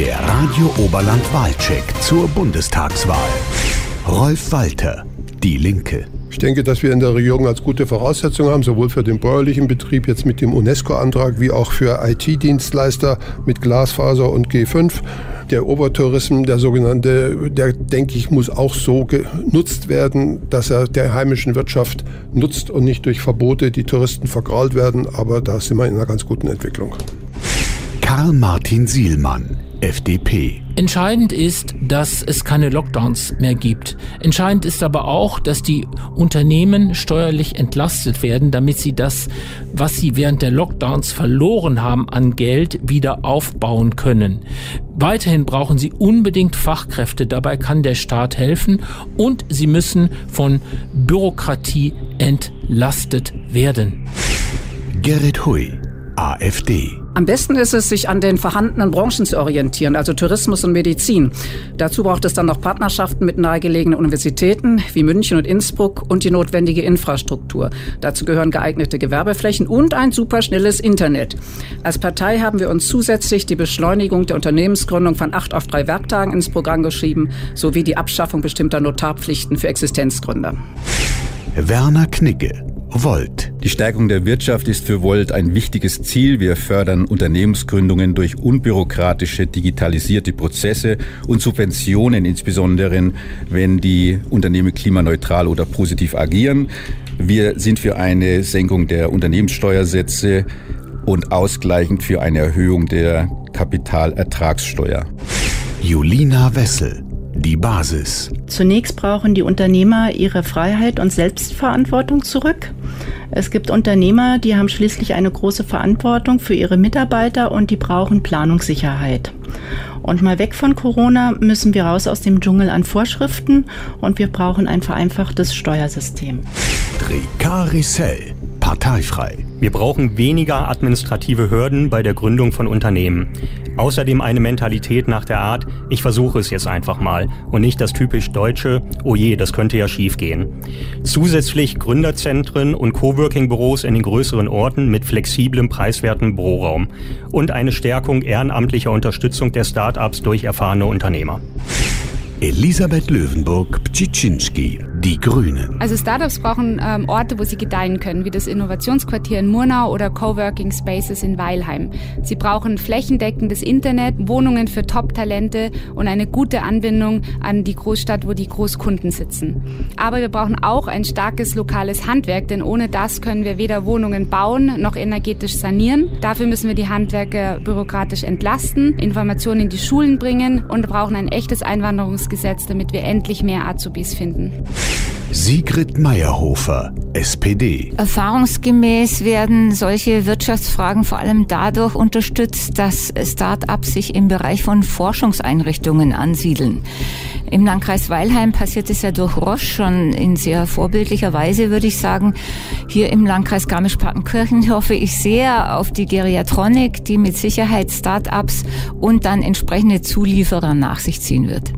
Der Radio Oberland Wahlcheck zur Bundestagswahl. Rolf Walter, Die Linke. Ich denke, dass wir in der Regierung als gute Voraussetzung haben, sowohl für den bäuerlichen Betrieb jetzt mit dem UNESCO-Antrag wie auch für IT-Dienstleister mit Glasfaser und G5. Der Obertourismus, der sogenannte, der denke ich, muss auch so genutzt werden, dass er der heimischen Wirtschaft nutzt und nicht durch Verbote die Touristen vergrault werden. Aber da sind wir in einer ganz guten Entwicklung. Karl Martin Sielmann, FDP. Entscheidend ist, dass es keine Lockdowns mehr gibt. Entscheidend ist aber auch, dass die Unternehmen steuerlich entlastet werden, damit sie das, was sie während der Lockdowns verloren haben an Geld, wieder aufbauen können. Weiterhin brauchen sie unbedingt Fachkräfte. Dabei kann der Staat helfen und sie müssen von Bürokratie entlastet werden. Gerrit Hui, AfD. Am besten ist es, sich an den vorhandenen Branchen zu orientieren, also Tourismus und Medizin. Dazu braucht es dann noch Partnerschaften mit nahegelegenen Universitäten wie München und Innsbruck und die notwendige Infrastruktur. Dazu gehören geeignete Gewerbeflächen und ein superschnelles Internet. Als Partei haben wir uns zusätzlich die Beschleunigung der Unternehmensgründung von acht auf drei Werktagen ins Programm geschrieben, sowie die Abschaffung bestimmter Notarpflichten für Existenzgründer. Werner Knigge, Volt. Die Stärkung der Wirtschaft ist für Volt ein wichtiges Ziel. Wir fördern Unternehmensgründungen durch unbürokratische, digitalisierte Prozesse und Subventionen, insbesondere wenn die Unternehmen klimaneutral oder positiv agieren. Wir sind für eine Senkung der Unternehmenssteuersätze und ausgleichend für eine Erhöhung der Kapitalertragssteuer. Julina Wessel, die Basis. Zunächst brauchen die Unternehmer ihre Freiheit und Selbstverantwortung zurück. Es gibt Unternehmer, die haben schließlich eine große Verantwortung für ihre Mitarbeiter und die brauchen Planungssicherheit. Und mal weg von Corona müssen wir raus aus dem Dschungel an Vorschriften und wir brauchen ein vereinfachtes Steuersystem. Trikarisell, parteifrei. Wir brauchen weniger administrative Hürden bei der Gründung von Unternehmen. Außerdem eine Mentalität nach der Art, ich versuche es jetzt einfach mal und nicht das typisch deutsche, oh je, das könnte ja schiefgehen. Zusätzlich Gründerzentren und Coworking-Büros in den größeren Orten mit flexiblem, preiswerten Büroraum und eine Stärkung ehrenamtlicher Unterstützung der Start-ups durch erfahrene Unternehmer. Elisabeth Löwenburg-Ptschiczynski, die Grünen. Also Startups brauchen ähm, Orte, wo sie gedeihen können, wie das Innovationsquartier in Murnau oder Coworking Spaces in Weilheim. Sie brauchen flächendeckendes Internet, Wohnungen für Top-Talente und eine gute Anbindung an die Großstadt, wo die Großkunden sitzen. Aber wir brauchen auch ein starkes lokales Handwerk, denn ohne das können wir weder Wohnungen bauen noch energetisch sanieren. Dafür müssen wir die Handwerker bürokratisch entlasten, Informationen in die Schulen bringen und brauchen ein echtes Einwanderungs Gesetz, damit wir endlich mehr Azubis finden. Sigrid Meyerhofer, SPD. Erfahrungsgemäß werden solche Wirtschaftsfragen vor allem dadurch unterstützt, dass Start-ups sich im Bereich von Forschungseinrichtungen ansiedeln. Im Landkreis Weilheim passiert es ja durch Roche schon in sehr vorbildlicher Weise, würde ich sagen. Hier im Landkreis Garmisch-Partenkirchen hoffe ich sehr auf die Geriatronik, die mit Sicherheit Start-ups und dann entsprechende Zulieferer nach sich ziehen wird.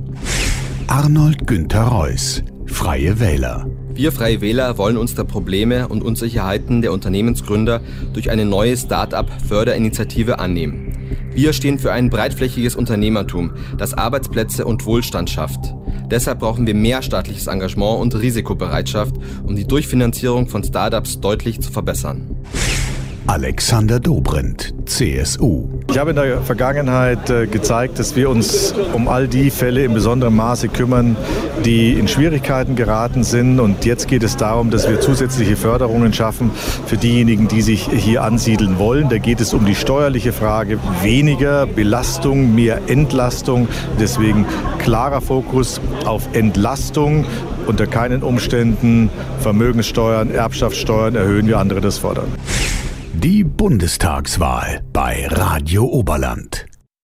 Arnold Günther Reuss, Freie Wähler. Wir Freie Wähler wollen uns der Probleme und Unsicherheiten der Unternehmensgründer durch eine neue Start-up-Förderinitiative annehmen. Wir stehen für ein breitflächiges Unternehmertum, das Arbeitsplätze und Wohlstand schafft. Deshalb brauchen wir mehr staatliches Engagement und Risikobereitschaft, um die Durchfinanzierung von Startups deutlich zu verbessern. Alexander Dobrindt, CSU. Ich habe in der Vergangenheit äh, gezeigt, dass wir uns um all die Fälle in besonderem Maße kümmern, die in Schwierigkeiten geraten sind. Und jetzt geht es darum, dass wir zusätzliche Förderungen schaffen für diejenigen, die sich hier ansiedeln wollen. Da geht es um die steuerliche Frage. Weniger Belastung, mehr Entlastung. Deswegen klarer Fokus auf Entlastung. Unter keinen Umständen Vermögenssteuern, Erbschaftssteuern erhöhen, wie andere das fordern. Die Bundestagswahl bei Radio Oberland.